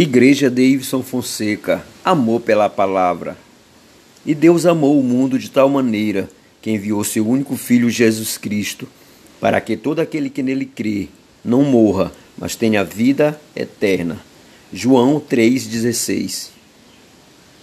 Igreja Davidson Fonseca, amor pela palavra. E Deus amou o mundo de tal maneira que enviou seu único filho Jesus Cristo, para que todo aquele que nele crê não morra, mas tenha vida eterna. João 3:16.